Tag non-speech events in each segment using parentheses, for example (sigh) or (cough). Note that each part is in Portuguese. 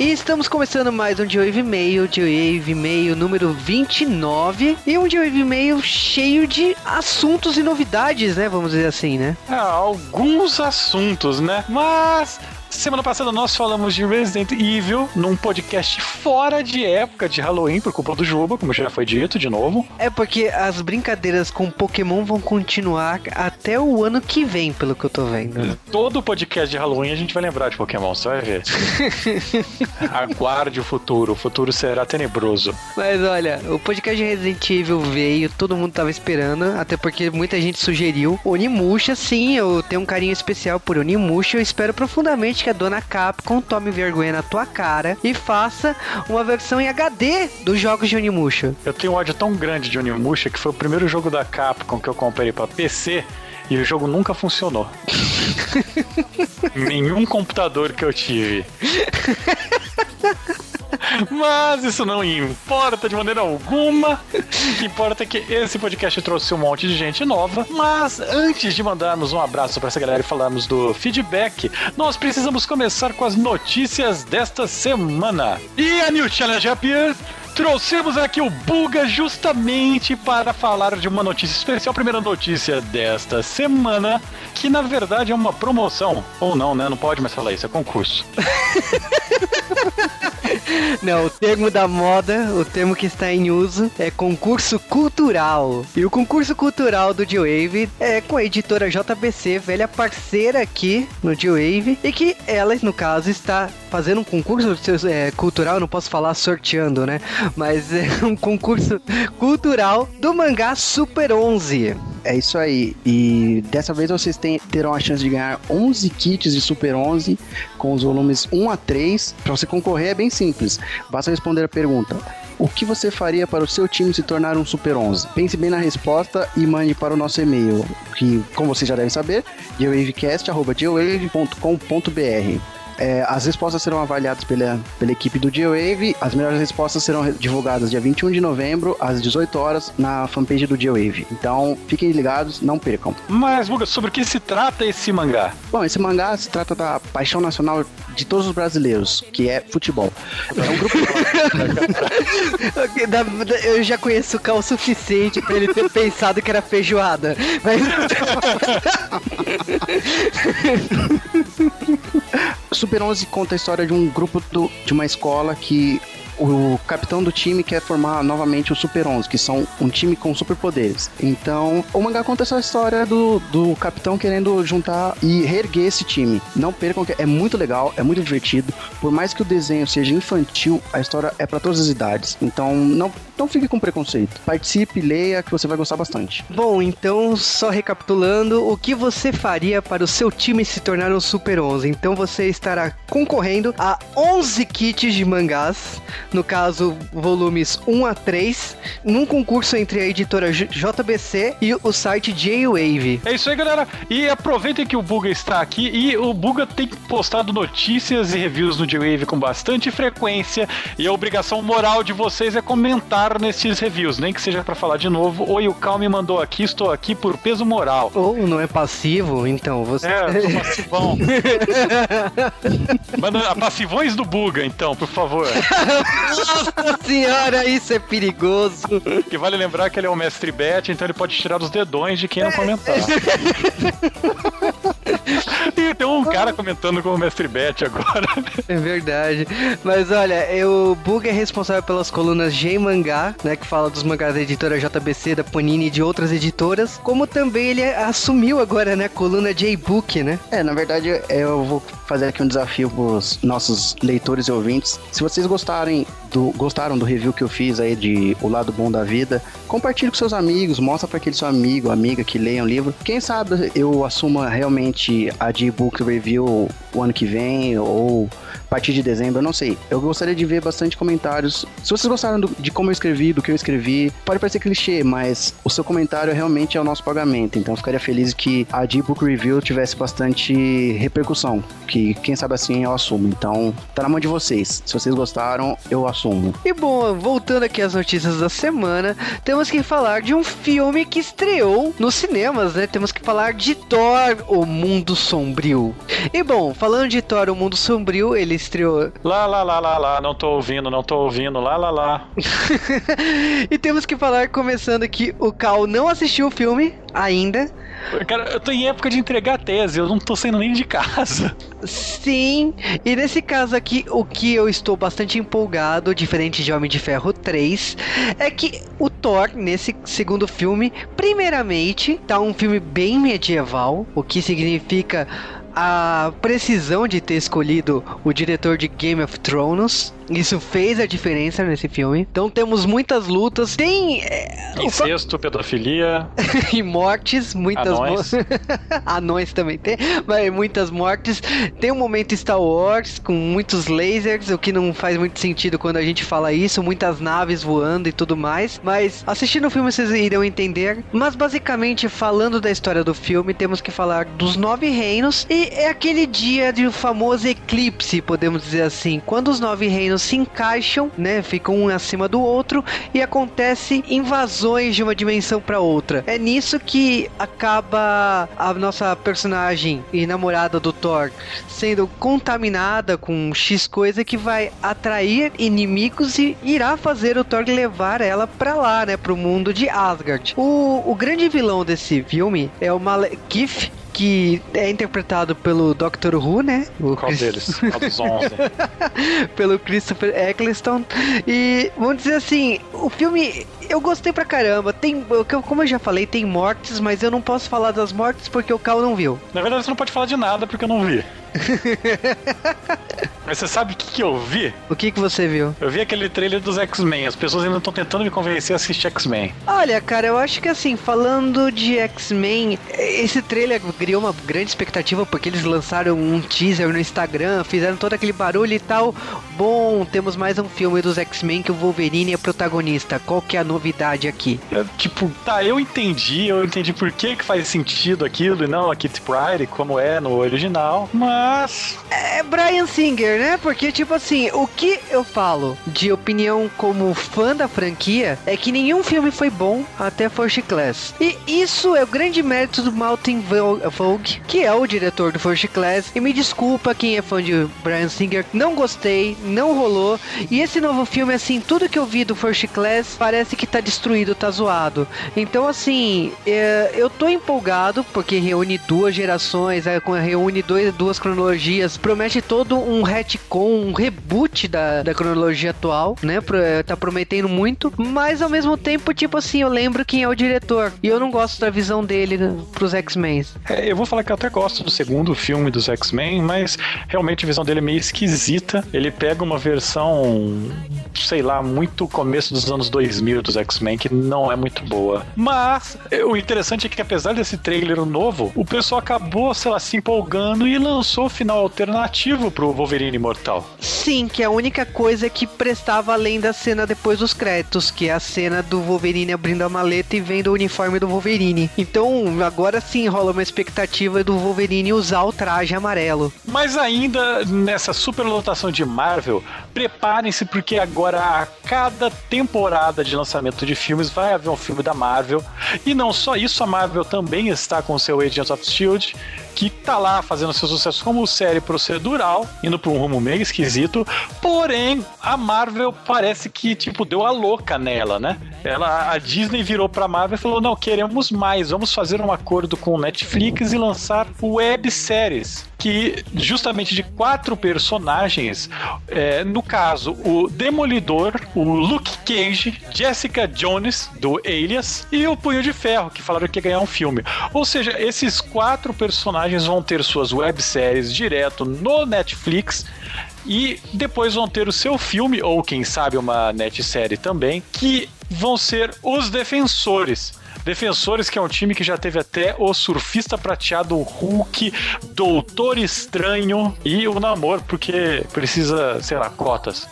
E estamos começando mais um Wave Mail, Wave Mail número 29. E um Wave Mail cheio de assuntos e novidades, né? Vamos dizer assim, né? É, alguns assuntos, né? Mas Semana passada nós falamos de Resident Evil num podcast fora de época de Halloween por culpa do jogo, como já foi dito de novo. É porque as brincadeiras com Pokémon vão continuar até o ano que vem, pelo que eu tô vendo. Todo podcast de Halloween a gente vai lembrar de Pokémon, você vai ver. (laughs) Aguarde o futuro, o futuro será tenebroso. Mas olha, o podcast de Resident Evil veio, todo mundo tava esperando, até porque muita gente sugeriu. Onimusha, sim, eu tenho um carinho especial por Onimusha, eu espero profundamente que a dona Capcom tome vergonha na tua cara e faça uma versão em HD dos jogos de Onimusha. Eu tenho um ódio tão grande de Onimusha que foi o primeiro jogo da Capcom que eu comprei para PC e o jogo nunca funcionou. (laughs) Nenhum computador que eu tive. (laughs) Mas isso não importa de maneira alguma. O que importa é que esse podcast trouxe um monte de gente nova. Mas antes de mandarmos um abraço para essa galera e falarmos do feedback, nós precisamos começar com as notícias desta semana. E a New Challenge Appear trouxemos aqui o Buga justamente para falar de uma notícia especial. Primeira notícia desta semana, que na verdade é uma promoção. Ou não, né? Não pode mais falar isso, é concurso. (laughs) Não, o termo da moda, o termo que está em uso é concurso cultural. E o concurso cultural do G-Wave é com a editora JBC, velha parceira aqui no G-Wave, e que ela, no caso, está fazendo um concurso é, cultural, não posso falar sorteando, né? Mas é um concurso cultural do mangá Super 11. É isso aí. E dessa vez vocês tem, terão a chance de ganhar 11 kits de Super 11 com os volumes 1 a 3. Para você concorrer é bem simples. Basta responder a pergunta: o que você faria para o seu time se tornar um Super 11? Pense bem na resposta e mande para o nosso e-mail, que, como vocês já devem saber, geowavecast.geowave.com.br. É, as respostas serão avaliadas pela, pela equipe do G-Wave. As melhores respostas serão divulgadas dia 21 de novembro, às 18 horas, na fanpage do G-Wave. Então, fiquem ligados, não percam. Mas, Buga, sobre o que se trata esse mangá? Bom, esse mangá se trata da paixão nacional de todos os brasileiros, que é futebol. É um grupo. (laughs) Eu já conheço o Cal o suficiente pra ele ter pensado que era feijoada. Mas. (laughs) Super 11 conta a história de um grupo do, de uma escola que o capitão do time quer formar novamente o Super 11, que são um time com superpoderes. Então, o mangá conta essa história do, do capitão querendo juntar e reerguer esse time. Não percam que é muito legal, é muito divertido. Por mais que o desenho seja infantil, a história é para todas as idades. Então, não, não fique com preconceito. Participe, leia, que você vai gostar bastante. Bom, então, só recapitulando, o que você faria para o seu time se tornar um Super 11? Então, você estará concorrendo a 11 kits de mangás no caso, volumes 1 a 3, num concurso entre a editora JBC e o site J-Wave. É isso aí, galera. E aproveitem que o Buga está aqui e o Buga tem postado notícias e reviews no J-Wave com bastante frequência e a obrigação moral de vocês é comentar nesses reviews, nem que seja para falar de novo. Oi, o Cal me mandou aqui, estou aqui por peso moral. Ou não é passivo, então você. É, sou (laughs) passivão. Manda passivões do Buga, então, por favor. Nossa senhora, isso é perigoso. Que vale lembrar que ele é o mestre Bet, então ele pode tirar os dedões de quem não comentar. (laughs) e tem um cara comentando com o mestre Bet agora. É verdade. Mas olha, o Bug é responsável pelas colunas G Mangá, né, que fala dos mangás da editora JBC, da Panini e de outras editoras, como também ele assumiu agora, né, a coluna J-Book, né? É, na verdade, eu vou fazer aqui um desafio pros nossos leitores e ouvintes. Se vocês gostarem do, gostaram do review que eu fiz aí de O Lado Bom da Vida, compartilhe com seus amigos, mostra para aquele seu amigo, amiga que leiam o livro. Quem sabe eu assuma realmente a de book review o ano que vem ou a partir de dezembro, eu não sei. Eu gostaria de ver bastante comentários. Se vocês gostaram do, de como eu escrevi, do que eu escrevi, pode parecer clichê, mas o seu comentário realmente é o nosso pagamento. Então eu ficaria feliz que a D-Book Review tivesse bastante repercussão, que quem sabe assim eu assumo. Então tá na mão de vocês. Se vocês gostaram, eu assumo. E bom, voltando aqui às notícias da semana, temos que falar de um filme que estreou nos cinemas, né? Temos que falar de Thor, o Mundo Sombrio. E bom, falando de Thor, o Mundo Sombrio, ele estreou. Lá, lá, lá, lá, lá, não tô ouvindo, não tô ouvindo, lá, lá, lá. (laughs) (laughs) e temos que falar, começando que o Cal não assistiu o filme ainda. Cara, eu tô em época de entregar tese, eu não tô saindo nem de casa. Sim, e nesse caso aqui, o que eu estou bastante empolgado, diferente de Homem de Ferro 3, é que o Thor, nesse segundo filme, primeiramente, tá um filme bem medieval, o que significa a precisão de ter escolhido o diretor de Game of Thrones. Isso fez a diferença nesse filme. Então temos muitas lutas. Tem. É, Incesto, pedofilia. (laughs) e mortes. Muitas Anões. mo- (laughs) Anões também tem. Mas muitas mortes. Tem um momento Star Wars com muitos lasers, o que não faz muito sentido quando a gente fala isso. Muitas naves voando e tudo mais. Mas assistindo o filme vocês irão entender. Mas basicamente, falando da história do filme, temos que falar dos nove reinos. E é aquele dia de um famoso eclipse, podemos dizer assim. Quando os nove reinos se encaixam, né? Ficam um acima do outro e acontece invasões de uma dimensão para outra. É nisso que acaba a nossa personagem e namorada do Thor sendo contaminada com X coisa que vai atrair inimigos e irá fazer o Thor levar ela pra lá, né, pro mundo de Asgard. O, o grande vilão desse filme é o Malekith, que é interpretado pelo Doctor Who, né? O Qual Chris- deles? (laughs) Qual dos 11? (laughs) pelo Christopher Eccleston. E vamos dizer assim, o filme eu gostei pra caramba. Tem, como eu já falei, tem mortes, mas eu não posso falar das mortes porque o Cal não viu. Na verdade, você não pode falar de nada porque eu não vi. (laughs) Mas você sabe o que, que eu vi? O que que você viu? Eu vi aquele trailer dos X-Men. As pessoas ainda estão tentando me convencer a assistir X-Men. Olha, cara, eu acho que assim, falando de X-Men, esse trailer criou uma grande expectativa porque eles lançaram um teaser no Instagram, fizeram todo aquele barulho e tal. Bom, temos mais um filme dos X-Men que o Wolverine é protagonista. Qual que é a novidade aqui? É, tipo, tá, eu entendi, eu entendi por que, que faz sentido aquilo e não a Kitty Pryde, como é no original, mas. É Brian Singer, né? Porque, tipo assim, o que eu falo de opinião como fã da franquia é que nenhum filme foi bom até First Class. E isso é o grande mérito do Martin Vo- Vogue, que é o diretor do First Class. E me desculpa quem é fã de Brian Singer, não gostei, não rolou. E esse novo filme, assim, tudo que eu vi do First Class parece que tá destruído, tá zoado. Então, assim, é, eu tô empolgado porque reúne duas gerações, é, reúne dois, duas cronologias, promete todo um retcon, um reboot da, da cronologia atual, né? É, tá prometendo muito, mas ao mesmo tempo, tipo assim, eu lembro quem é o diretor e eu não gosto da visão dele né, pros X-Men. É, eu vou falar que eu até gosto do segundo filme dos X-Men, mas realmente a visão dele é meio esquisita. Ele pega uma versão, sei lá, muito começo dos anos 2000 dos X-Men, que não é muito boa. Mas é, o interessante é que apesar desse trailer novo, o pessoal acabou, sei lá, se empolgando e lançou o final alternativo pro Wolverine Imortal. Sim, que é a única coisa que prestava além da cena depois dos créditos, que é a cena do Wolverine abrindo a maleta e vendo o uniforme do Wolverine. Então, agora sim rola uma expectativa do Wolverine usar o traje amarelo. Mas ainda nessa superlotação de Marvel, preparem-se porque agora a cada temporada de lançamento de filmes vai haver um filme da Marvel. E não só isso, a Marvel também está com seu Agents of Shield, que tá lá fazendo seu sucesso como série procedural, indo para um rumo meio esquisito. Porém, a Marvel parece que tipo deu a louca nela, né? Ela, a Disney virou pra Marvel e falou: "Não, queremos mais, vamos fazer um acordo com o Netflix e lançar webséries que justamente de quatro personagens, é, no caso, o Demolidor, o Luke Cage, Jessica Jones, do Alias, e o Punho de Ferro, que falaram que ia ganhar um filme. Ou seja, esses quatro personagens vão ter suas webséries direto no Netflix. E depois vão ter o seu filme, ou quem sabe uma net série também, que vão ser os Defensores. Defensores, que é um time que já teve até o Surfista Prateado, Hulk, Doutor Estranho e o Namor, porque precisa, sei lá, cotas.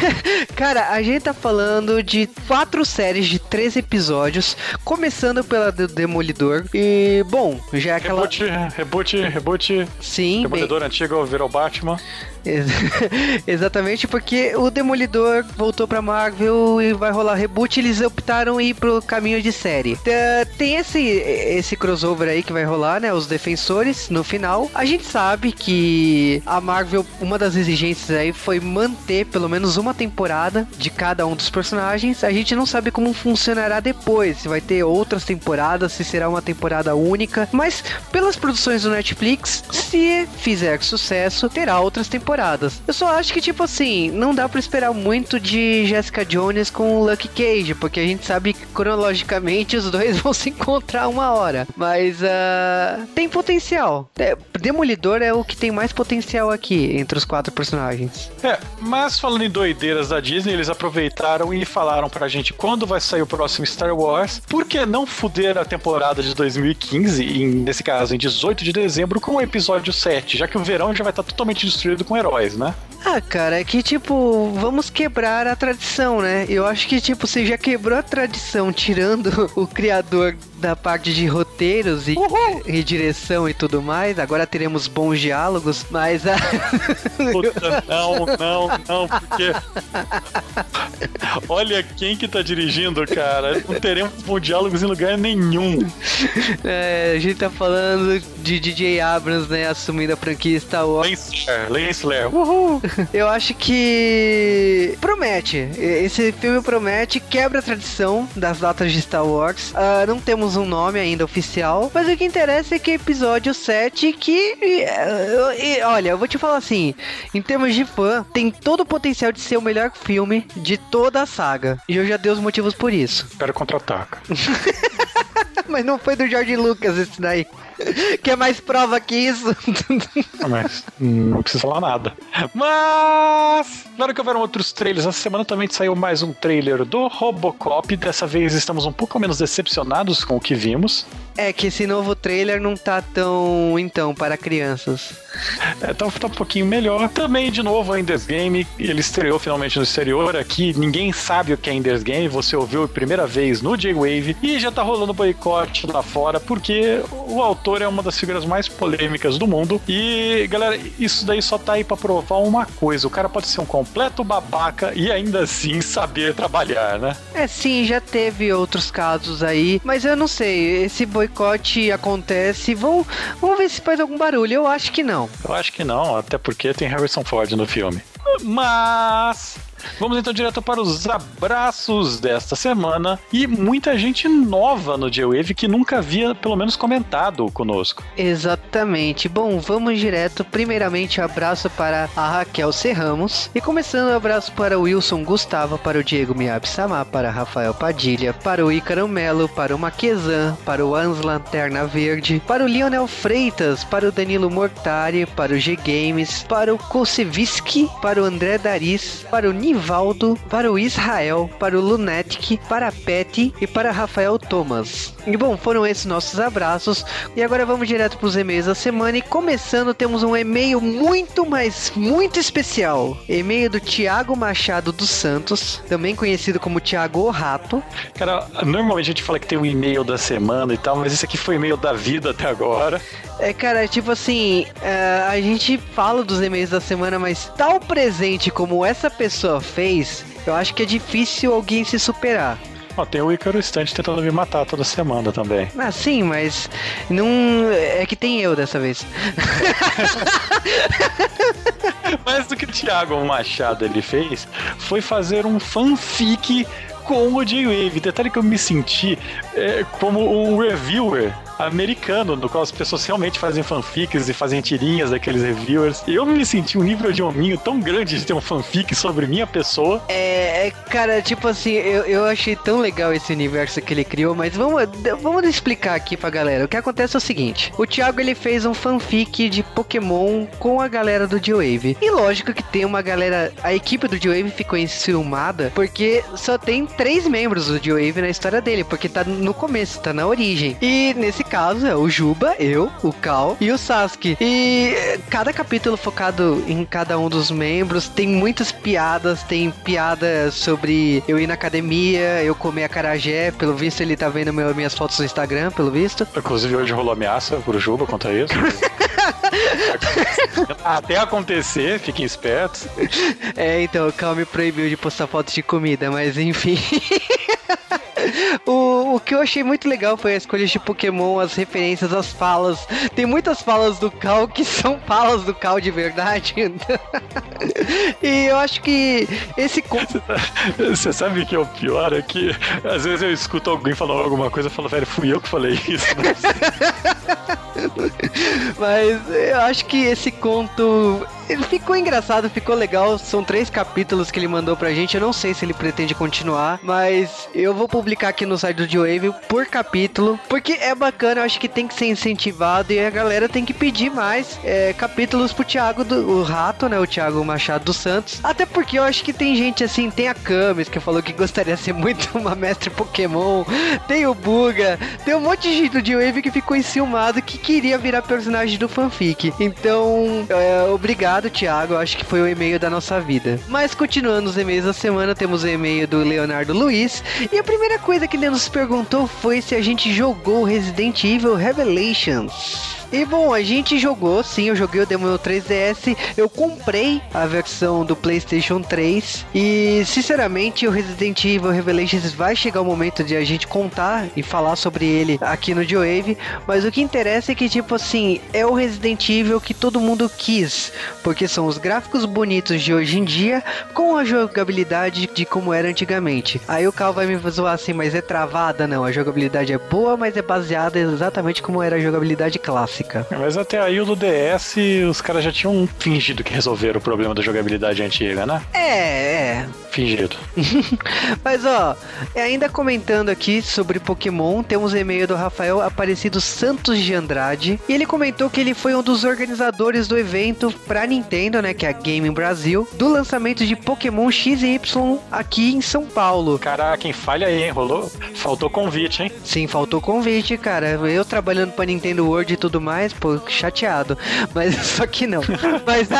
(laughs) Cara, a gente tá falando de quatro séries de três episódios, começando pela do Demolidor. E, bom, já é aquela. Reboot, reboot, reboot. Sim, bem, Demolidor antigo virou Batman. Ex (laughs) exatamente porque o Demolidor voltou pra Marvel e vai rolar reboot, eles optaram ir pro caminho de série. Tem esse, esse crossover aí que vai rolar, né? Os defensores no final. A gente sabe que a Marvel, uma das exigências aí foi manter pelo menos uma temporada de cada um dos personagens. A gente não sabe como funcionará depois, se vai ter outras temporadas, se será uma temporada única, mas pelas produções do Netflix, se fizer sucesso, terá outras temporadas. Eu só acho que, tipo assim, não dá para esperar muito de Jessica Jones com o Lucky Cage, porque a gente sabe que cronologicamente os dois (laughs) vão se encontrar uma hora. Mas uh, tem potencial. É, Demolidor é o que tem mais potencial aqui entre os quatro personagens. É, mas falando em doideiras da Disney, eles aproveitaram e falaram pra gente quando vai sair o próximo Star Wars. Por que não fuder a temporada de 2015, em, nesse caso em 18 de dezembro, com o episódio 7, já que o verão já vai estar totalmente destruído com heróis, né? Ah, cara, é que tipo, vamos quebrar a tradição, né? Eu acho que tipo, você já quebrou a tradição tirando (laughs) o criador da parte de roteiros e, e, direção e tudo mais. Agora teremos bons diálogos, mas a... (laughs) Puta, não, não, não, porque olha quem que tá dirigindo, cara. Não teremos bons diálogos em lugar nenhum. É, a gente tá falando de DJ Abrams, né, assumindo a franquia Star Wars. Lensler, Lensler. Uhul. Eu acho que promete. Esse filme promete, quebra a tradição das datas de Star Wars. Uh, não temos temos um nome ainda oficial, mas o que interessa é que é episódio 7 que e, olha, eu vou te falar assim, em termos de fã, tem todo o potencial de ser o melhor filme de toda a saga. E eu já dei os motivos por isso. Quero contra-ataca. (laughs) mas não foi do George Lucas esse daí. Quer mais prova que isso? Mas não precisa falar nada. Mas, claro que houveram outros trailers. Essa semana também saiu mais um trailer do Robocop. Dessa vez estamos um pouco menos decepcionados com o que vimos. É que esse novo trailer não tá tão, então, para crianças. É, tá, tá um pouquinho melhor. Também, de novo, a Ender's Game. Ele estreou finalmente no exterior. Aqui ninguém sabe o que é Ender's Game. Você ouviu a primeira vez no J-Wave. E já tá rolando boicote lá fora, porque o autor é uma das figuras mais polêmicas do mundo. E, galera, isso daí só tá aí pra provar uma coisa: o cara pode ser um completo babaca e ainda assim saber trabalhar, né? É, sim, já teve outros casos aí. Mas eu não sei, esse boicote acontece, vamos ver se faz algum barulho. Eu acho que não. Eu acho que não, até porque tem Harrison Ford no filme. Mas Vamos então direto para os abraços desta semana e muita gente nova no J-Wave que nunca havia pelo menos comentado conosco. Exatamente. Bom, vamos direto. Primeiramente, abraço para a Raquel Serramos e começando abraço para o Wilson Gustavo, para o Diego Miab Samar, para Rafael Padilha, para o Ícaro Melo, para o Maquezan, para o Ans Lanterna Verde, para o Lionel Freitas, para o Danilo Mortari, para o G Games, para o Koseviski, para o André Daris, para o Nil Nivaldo, para o Israel, para o Lunetic, para a Pet e para Rafael Thomas. E bom, foram esses nossos abraços. E agora vamos direto para os e-mails da semana. E começando, temos um e-mail muito, mas muito especial. E-mail do Tiago Machado dos Santos, também conhecido como Tiago Rato. Cara, normalmente a gente fala que tem um e-mail da semana e tal, mas esse aqui foi e-mail da vida até agora. É, cara, tipo assim, uh, a gente fala dos e-mails da semana, mas tal presente como essa pessoa fez, eu acho que é difícil alguém se superar. Ó, tem o Ícaro Estante tentando me matar toda semana também. Ah, sim, mas não. É que tem eu dessa vez. (laughs) mas o que o Thiago Machado ele fez foi fazer um fanfic com o J-Wave. Detalhe que eu me senti é, como um reviewer americano, no qual as pessoas realmente fazem fanfics e fazem tirinhas daqueles reviewers. Eu me senti um nível de hominho tão grande de ter um fanfic sobre minha pessoa. É, é, cara, tipo assim, eu, eu achei tão legal esse universo que ele criou, mas vamos, vamos explicar aqui pra galera. O que acontece é o seguinte: o Thiago ele fez um fanfic de Pokémon com a galera do G-Wave. E lógico que tem uma galera. A equipe do G-Wave ficou enciumada porque só tem três membros do G-Wave na história dele, porque tá no começo, tá na origem. E nesse caso é o Juba, eu, o Cal e o Sasuke. E cada capítulo focado em cada um dos membros tem muitas piadas, tem piadas sobre eu ir na academia, eu comer acarajé, pelo visto ele tá vendo meu, minhas fotos no Instagram, pelo visto. Inclusive hoje rolou ameaça pro Juba contra isso. (laughs) Até acontecer, fiquem espertos. É, então, o Cal me proibiu de postar fotos de comida, mas enfim. (laughs) O, o que eu achei muito legal foi a escolha de Pokémon, as referências, as falas. Tem muitas falas do Cal que (laughs) são falas do Cal de verdade. (laughs) e eu acho que esse. Você sabe que é o pior? É que às vezes eu escuto alguém falando alguma coisa e falo, velho, fui eu que falei isso. (laughs) Mas eu acho que esse conto ele ficou engraçado, ficou legal. São três capítulos que ele mandou pra gente. Eu não sei se ele pretende continuar, mas eu vou publicar aqui no site do Joe por capítulo, porque é bacana. Eu acho que tem que ser incentivado e a galera tem que pedir mais é, capítulos pro Thiago do o Rato, né? O Thiago Machado dos Santos. Até porque eu acho que tem gente assim, tem a Camis que falou que gostaria de ser muito (laughs) uma mestre Pokémon. Tem o Buga, tem um monte de gente do Joe que ficou enciumado que queria virar personagem do fanfic. Então, é, obrigado obrigado, Thiago. Acho que foi o e-mail da nossa vida. Mas continuando os e-mails da semana, temos o e-mail do Leonardo Luiz. E a primeira coisa que ele nos perguntou foi se a gente jogou Resident Evil Revelations. E bom, a gente jogou, sim, eu joguei o demo no 3DS, eu comprei a versão do PlayStation 3 e sinceramente o Resident Evil Revelations vai chegar o momento de a gente contar e falar sobre ele aqui no Joave, mas o que interessa é que tipo assim, é o Resident Evil que todo mundo quis, porque são os gráficos bonitos de hoje em dia com a jogabilidade de como era antigamente. Aí o Cal vai me zoar assim, mas é travada? Não, a jogabilidade é boa, mas é baseada exatamente como era a jogabilidade clássica clássica. Mas até aí o do DS, os caras já tinham fingido que resolveram o problema da jogabilidade antiga, né? É, é. Fingido. (laughs) Mas ó, ainda comentando aqui sobre Pokémon, temos um e-mail do Rafael Aparecido Santos de Andrade. E ele comentou que ele foi um dos organizadores do evento pra Nintendo, né? Que é a Game Brasil, do lançamento de Pokémon X e Y aqui em São Paulo. Caraca, quem falha aí, hein? Rolou? Faltou convite, hein? Sim, faltou convite, cara. Eu trabalhando pra Nintendo World e tudo mais mais, pô, chateado. Mas (laughs) só que não. Mas. (laughs)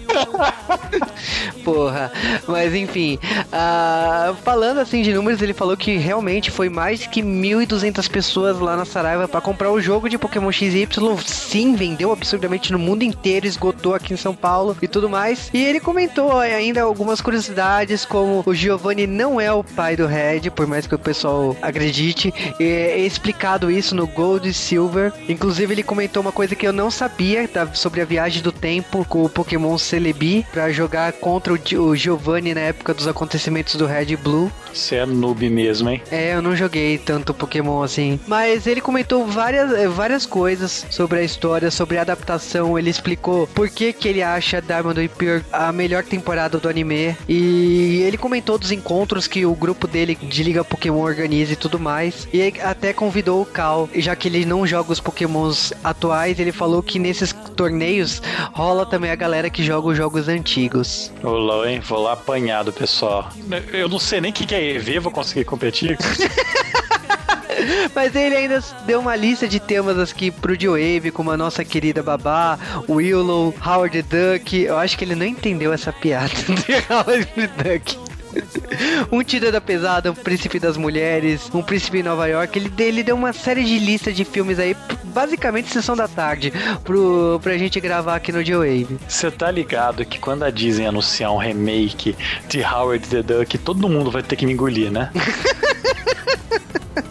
(laughs) Porra. Mas enfim. Uh, falando assim de números, ele falou que realmente foi mais que 1.200 pessoas lá na Saraiva para comprar o jogo de Pokémon XY. Sim, vendeu absurdamente no mundo inteiro, esgotou aqui em São Paulo e tudo mais. E ele comentou ainda algumas curiosidades, como o Giovanni não é o pai do Red, por mais que o pessoal acredite. É explicado isso no Gold e Silver. Inclusive, ele comentou uma coisa que eu não sabia tá, sobre a viagem do tempo com o Pokémon Celebi para jogar contra o, o Giovanni na época dos acontecimentos do Red Blue. Você é noob mesmo, hein? É, eu não joguei tanto Pokémon assim. Mas ele comentou várias, eh, várias coisas sobre a história, sobre a adaptação. Ele explicou por que, que ele acha Diamond and Pearl a melhor temporada do anime. E ele comentou dos encontros que o grupo dele de Liga Pokémon organiza e tudo mais. E até convidou o Cal, já que ele não joga os Pokémons atuais, ele falou que nesses torneios rola também a galera que joga os jogos antigos. Olá, hein? Vou lá apanhado, pessoal. Eu não sei nem o que, que é EV, vou conseguir competir. (laughs) Mas ele ainda deu uma lista de temas aqui pro Joe como a nossa querida babá, Willow, Howard Duck. Eu acho que ele não entendeu essa piada (laughs) de Howard Duck. (laughs) um Tira da Pesada, um Príncipe das Mulheres, um Príncipe em Nova York. Ele, ele deu uma série de listas de filmes aí, basicamente sessão da tarde, pro, pra gente gravar aqui no G-Wave. Você tá ligado que quando a Disney anunciar um remake de Howard the Duck, todo mundo vai ter que me engolir, né? (laughs)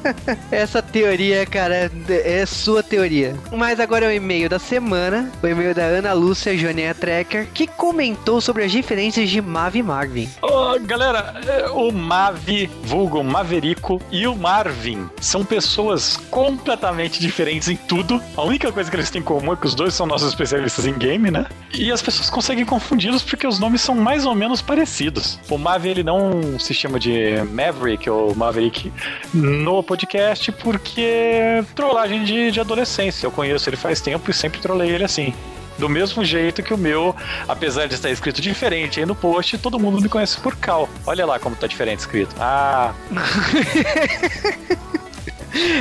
(laughs) Essa teoria, cara, é sua teoria. Mas agora é o e-mail da semana. O e-mail da Ana Lúcia Jonia Trekker, que comentou sobre as diferenças de Mav e Marvin. Oh, galera, é, o Mav, vulgo Maverico e o Marvin são pessoas completamente diferentes em tudo. A única coisa que eles têm em comum é que os dois são nossos especialistas em game, né? E as pessoas conseguem confundi-los porque os nomes são mais ou menos parecidos. O Mav, ele não se chama de Maverick ou Maverick no podcast porque trollagem de, de adolescência. Eu conheço ele faz tempo e sempre trolei ele assim. Do mesmo jeito que o meu, apesar de estar escrito diferente aí no post, todo mundo me conhece por Cal. Olha lá como tá diferente escrito. Ah. (laughs)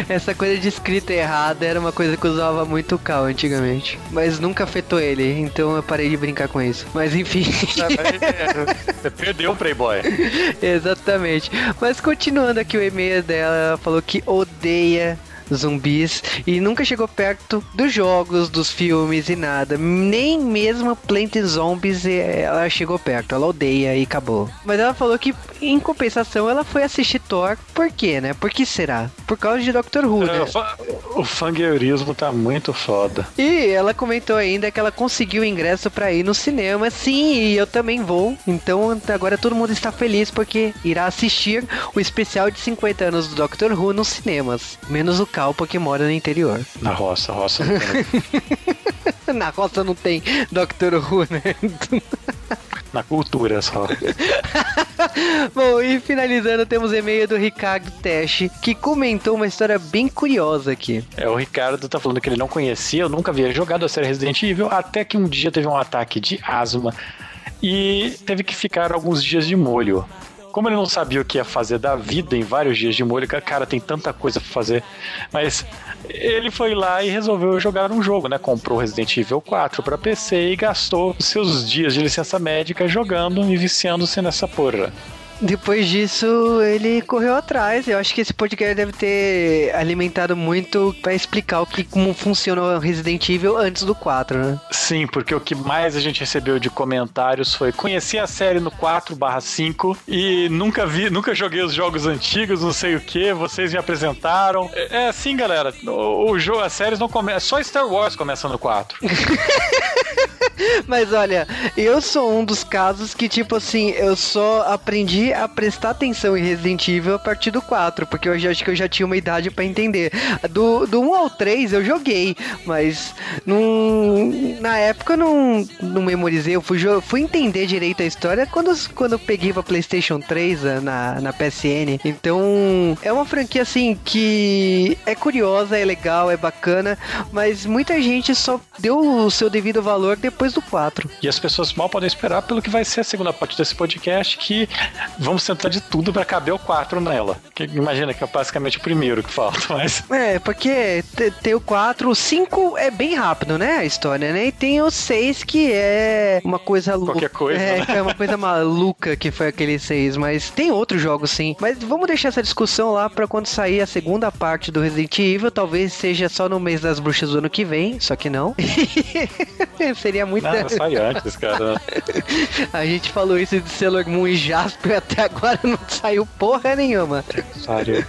Essa coisa de escrita errada era uma coisa que usava muito o Cal antigamente. Mas nunca afetou ele, então eu parei de brincar com isso. Mas enfim. Você perdeu o Playboy. (laughs) Exatamente. Mas continuando aqui o e-mail dela, ela falou que odeia zumbis e nunca chegou perto dos jogos, dos filmes e nada. Nem mesmo Plant Zombies eh, ela chegou perto. Ela odeia e acabou. Mas ela falou que em compensação ela foi assistir Thor. Por quê, né? Por que será? Por causa de Doctor Who, né? É, o fangueirismo tá muito foda. E ela comentou ainda que ela conseguiu ingresso para ir no cinema. Sim, e eu também vou. Então agora todo mundo está feliz porque irá assistir o especial de 50 anos do Doctor Who nos cinemas. Menos o Cal, porque mora no interior. Na roça, roça. (laughs) Na roça não tem Doctor Who, né? Na cultura só. (laughs) Bom, e finalizando, temos e-mail do Ricardo Tesh, que comentou uma história bem curiosa aqui. É, o Ricardo tá falando que ele não conhecia, eu nunca havia jogado a série Resident Evil, até que um dia teve um ataque de asma e teve que ficar alguns dias de molho. Como ele não sabia o que ia fazer da vida em vários dias de molho, cara, tem tanta coisa pra fazer. Mas ele foi lá e resolveu jogar um jogo, né? Comprou Resident Evil 4 para PC e gastou seus dias de licença médica jogando e viciando-se nessa porra. Depois disso, ele correu atrás. Eu acho que esse podcast deve ter alimentado muito para explicar o que como funciona o Resident Evil antes do 4, né? Sim, porque o que mais a gente recebeu de comentários foi conheci a série no 4/5 e nunca vi, nunca joguei os jogos antigos, não sei o que, vocês me apresentaram. É, é assim, galera. O, o jogo, as séries não começam, só Star Wars começa no 4. (laughs) Mas olha, eu sou um dos casos que, tipo assim, eu só aprendi a prestar atenção em Resident Evil a partir do 4, porque eu já, acho que eu já tinha uma idade para entender. Do, do 1 ao 3 eu joguei, mas num, na época eu não, não memorizei, eu fui, fui entender direito a história quando, quando eu peguei pra PlayStation 3 eh, na, na PSN. Então, é uma franquia assim que é curiosa, é legal, é bacana, mas muita gente só deu o seu devido valor depois do 4. E as pessoas mal podem esperar pelo que vai ser a segunda parte desse podcast, que vamos tentar de tudo para caber o 4 nela. Que, imagina que é basicamente o primeiro que falta, mas. É, porque tem o 4, o 5 é bem rápido, né? A história, né? E tem o 6 que é uma coisa louca. Qualquer coisa. É, né? é uma coisa maluca que foi aquele 6, mas tem outros jogos sim. Mas vamos deixar essa discussão lá para quando sair a segunda parte do Resident Evil. Talvez seja só no mês das bruxas do ano que vem, só que não. (laughs) Seria muito. Não, sai antes, cara. a gente falou isso de Sailor Moon e Jasper (laughs) até agora não saiu porra nenhuma. Sério.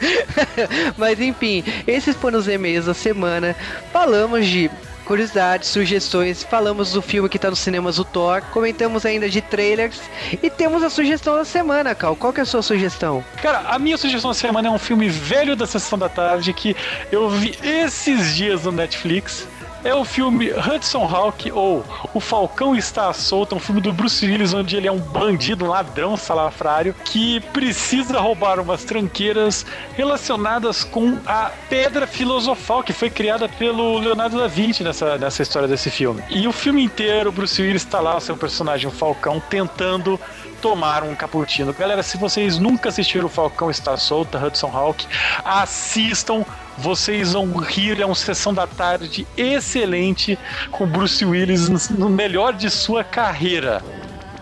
(laughs) Mas enfim, esses foram os e-mails da semana. Falamos de curiosidades, sugestões, falamos do filme que tá nos cinemas, o Thor, comentamos ainda de trailers e temos a sugestão da semana, Cal. Qual que é a sua sugestão? Cara, a minha sugestão da semana é um filme velho da Sessão da Tarde que eu vi esses dias no Netflix é o filme Hudson Hawk ou O Falcão Está Solto, um filme do Bruce Willis onde ele é um bandido, um ladrão salafrário que precisa roubar umas tranqueiras relacionadas com a pedra filosofal que foi criada pelo Leonardo da Vinci nessa, nessa história desse filme. E o filme inteiro, o Bruce Willis está lá, o seu personagem, o Falcão, tentando tomar um cappuccino. Galera, se vocês nunca assistiram o Falcão Está Solto, Hudson Hawk, assistam vocês vão rir, é uma sessão da tarde excelente com Bruce Willis no melhor de sua carreira.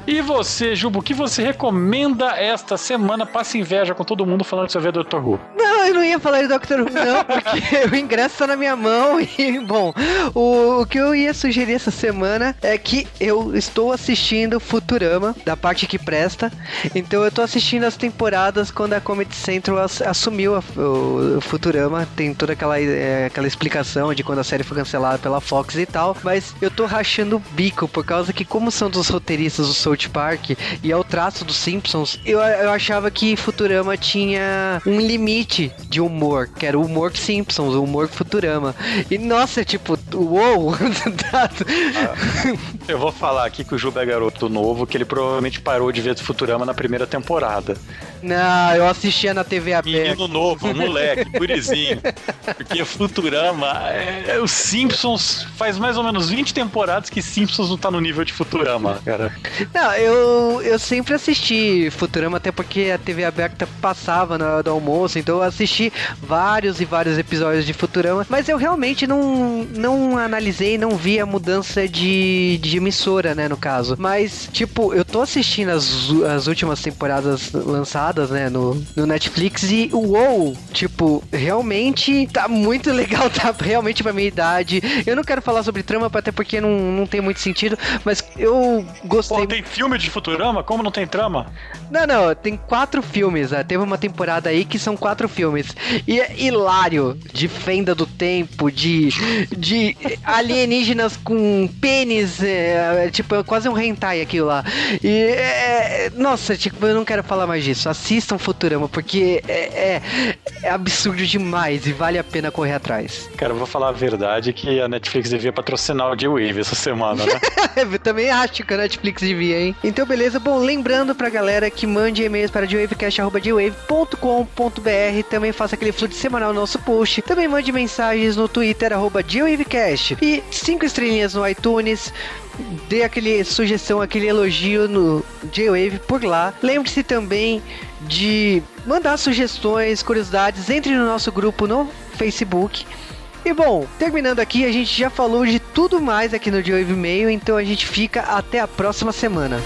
E você, Jubo, o que você recomenda esta semana? Passa inveja com todo mundo falando que você vê Dr. Who. Não, eu não ia falar de Dr. Who, não, (laughs) porque (laughs) o ingresso tá na minha mão (laughs) e, bom, o, o que eu ia sugerir essa semana é que eu estou assistindo Futurama, da parte que presta. Então eu tô assistindo as temporadas quando a Comedy Central assumiu a, o, o, Futurama. Tem toda aquela, é, aquela explicação de quando a série foi cancelada pela Fox e tal. Mas eu tô rachando o bico por causa que, como são dos roteiristas do South Park e ao traço dos Simpsons, eu, eu achava que Futurama tinha um limite de humor, que era o humor Simpsons, o humor Futurama. E nossa, tipo, uou! (laughs) ah, eu vou falar aqui que o Juba é garoto novo, que ele provavelmente parou de ver Futurama na primeira temporada. Não, eu assistia na TV aberta. Menino novo, moleque, (laughs) gurizinho. Porque Futurama, é, é, os Simpsons faz mais ou menos 20 temporadas que Simpsons não tá no nível de Futurama, cara. Não, Não, eu, eu sempre assisti Futurama, até porque a TV aberta passava na hora do almoço, então eu assisti vários e vários episódios de Futurama, mas eu realmente não, não analisei, não vi a mudança de, de emissora, né, no caso. Mas, tipo, eu tô assistindo as, as últimas temporadas lançadas, né, no, no Netflix e uou, tipo, realmente tá muito legal, (laughs) tá realmente pra minha idade. Eu não quero falar sobre trama, até porque não, não tem muito sentido, mas eu gostei. Pô, tem filme de Futurama? Como não tem trama? Não, não, tem quatro filmes. Né? Teve uma temporada aí que são quatro filmes. E é hilário. De fenda do tempo, de, de alienígenas com pênis. É, tipo, é quase um hentai aquilo lá. E é, nossa, tipo, eu não quero falar mais disso. Assistam Futurama, porque é, é, é absurdo demais e vale a pena correr atrás. Cara, eu vou falar a verdade que a Netflix devia patrocinar o J-Wave essa semana, né? (laughs) eu também acho que a Netflix devia, hein? Então, beleza. Bom, lembrando pra galera que mande e-mails para jwavecast.jwave.com.br. Também faça aquele fluxo semanal no nosso post. Também mande mensagens no Twitter, arroba. E cinco estrelinhas no iTunes dê aquele sugestão, aquele elogio no J-Wave por lá. Lembre-se também de mandar sugestões, curiosidades, entre no nosso grupo no Facebook. E bom, terminando aqui, a gente já falou de tudo mais aqui no J-Wave Mail, então a gente fica até a próxima semana.